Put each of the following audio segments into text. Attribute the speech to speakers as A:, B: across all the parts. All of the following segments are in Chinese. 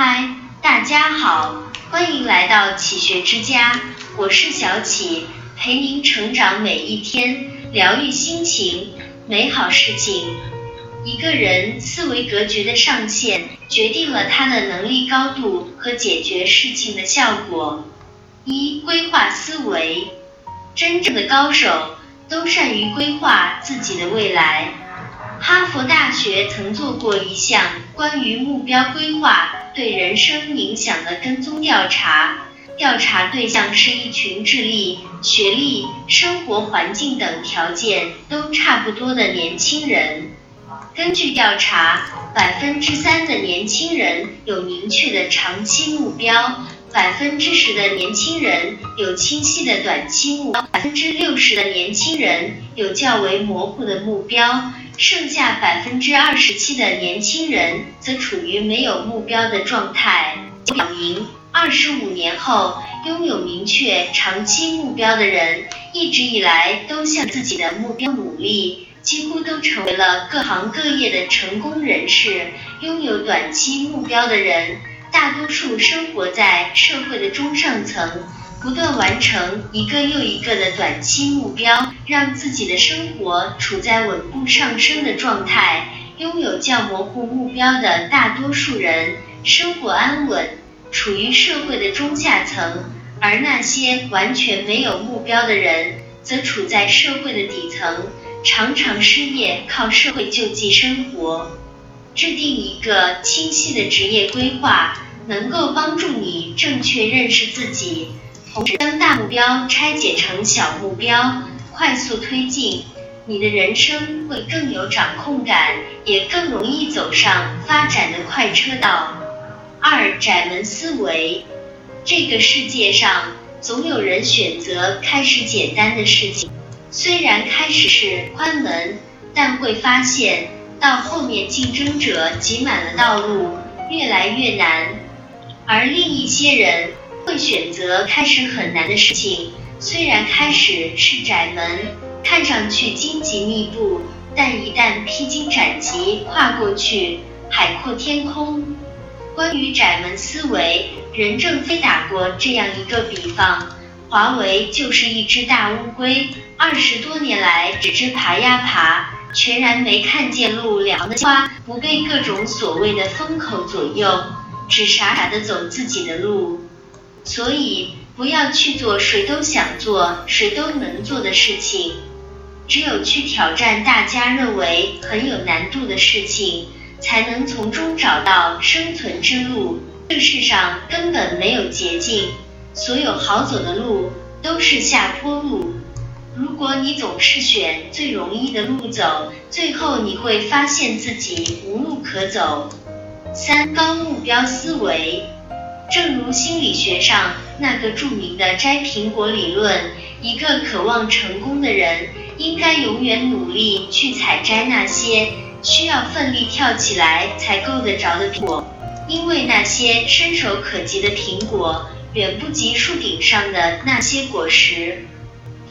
A: 嗨，大家好，欢迎来到启学之家，我是小启，陪您成长每一天，疗愈心情，美好事情。一个人思维格局的上限，决定了他的能力高度和解决事情的效果。一、规划思维，真正的高手都善于规划自己的未来。哈佛大学曾做过一项关于目标规划对人生影响的跟踪调查，调查对象是一群智力、学历、生活环境等条件都差不多的年轻人。根据调查，百分之三的年轻人有明确的长期目标，百分之十的年轻人有清晰的短期目标，百分之六十的年轻人有较为模糊的目标。剩下百分之二十七的年轻人则处于没有目标的状态，表明二十五年后拥有明确长期目标的人，一直以来都向自己的目标努力，几乎都成为了各行各业的成功人士。拥有短期目标的人，大多数生活在社会的中上层。不断完成一个又一个的短期目标，让自己的生活处在稳步上升的状态。拥有较模糊目标的大多数人，生活安稳，处于社会的中下层；而那些完全没有目标的人，则处在社会的底层，常常失业，靠社会救济生活。制定一个清晰的职业规划，能够帮助你正确认识自己。同时，将大目标拆解成小目标，快速推进，你的人生会更有掌控感，也更容易走上发展的快车道。二、窄门思维。这个世界上总有人选择开始简单的事情，虽然开始是宽门，但会发现到后面竞争者挤满了道路，越来越难。而另一些人。会选择开始很难的事情，虽然开始是窄门，看上去荆棘密布，但一旦披荆斩棘跨过去，海阔天空。关于窄门思维，任正非打过这样一个比方：华为就是一只大乌龟，二十多年来只知爬呀爬，全然没看见路两旁的花，不被各种所谓的风口左右，只傻傻的走自己的路。所以，不要去做谁都想做、谁都能做的事情。只有去挑战大家认为很有难度的事情，才能从中找到生存之路。这世上根本没有捷径，所有好走的路都是下坡路。如果你总是选最容易的路走，最后你会发现自己无路可走。三、高目标思维。正如心理学上那个著名的摘苹果理论，一个渴望成功的人应该永远努力去采摘那些需要奋力跳起来才够得着的苹果，因为那些伸手可及的苹果远不及树顶上的那些果实。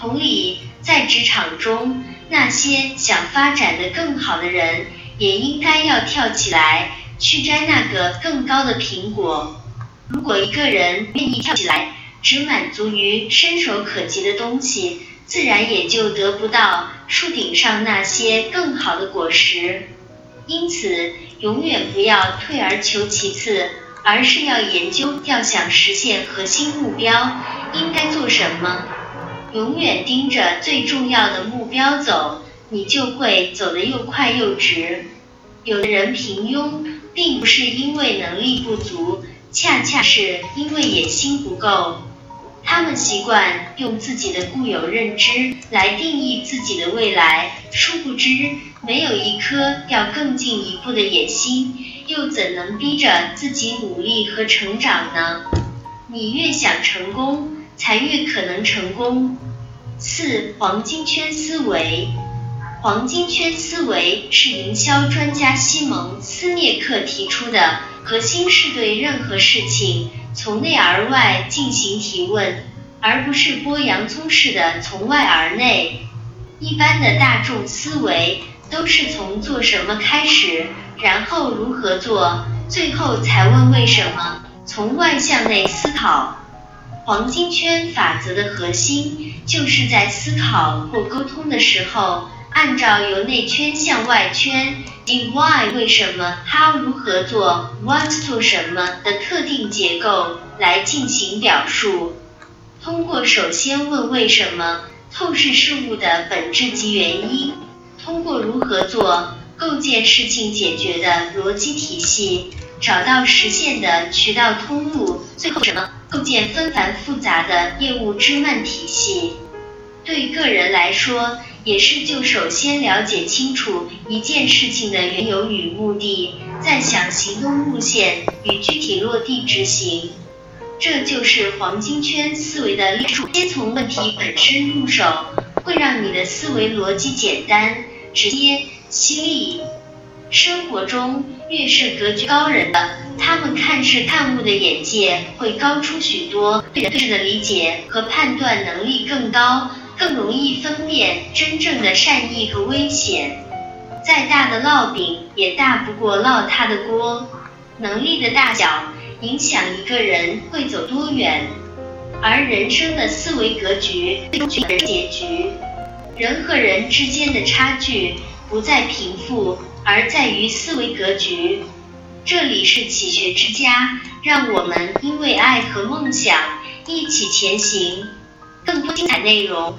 A: 同理，在职场中，那些想发展的更好的人也应该要跳起来去摘那个更高的苹果。如果一个人愿意跳起来，只满足于伸手可及的东西，自然也就得不到树顶上那些更好的果实。因此，永远不要退而求其次，而是要研究要想实现核心目标应该做什么。永远盯着最重要的目标走，你就会走得又快又直。有的人平庸，并不是因为能力不足。恰恰是因为野心不够，他们习惯用自己的固有认知来定义自己的未来，殊不知没有一颗要更进一步的野心，又怎能逼着自己努力和成长呢？你越想成功，才越可能成功。四黄金圈思维，黄金圈思维是营销专家西蒙斯涅克提出的。核心是对任何事情从内而外进行提问，而不是剥洋葱式的从外而内。一般的大众思维都是从做什么开始，然后如何做，最后才问为什么。从外向内思考，黄金圈法则的核心就是在思考或沟通的时候，按照由内圈向外圈，in why 为什么，how 如何做，what 做什么的特定结构来进行表述。通过首先问为什么，透视事物的本质及原因；通过如何做，构建事情解决的逻辑体系。找到实现的渠道通路，最后什么？构建纷繁复杂的业务支蔓体系。对个人来说，也是就首先了解清楚一件事情的缘由与目的，再想行动路线与具体落地执行。这就是黄金圈思维的立处。先从问题本身入手，会让你的思维逻辑简单、直接、犀利。生活中越是格局高人的，他们看事看物的眼界会高出许多，对人事的理解和判断能力更高，更容易分辨真正的善意和危险。再大的烙饼也大不过烙他的锅。能力的大小影响一个人会走多远，而人生的思维格局最终决定结局。人和人之间的差距不在贫富。而在于思维格局。这里是启学之家，让我们因为爱和梦想一起前行。更多精彩内容，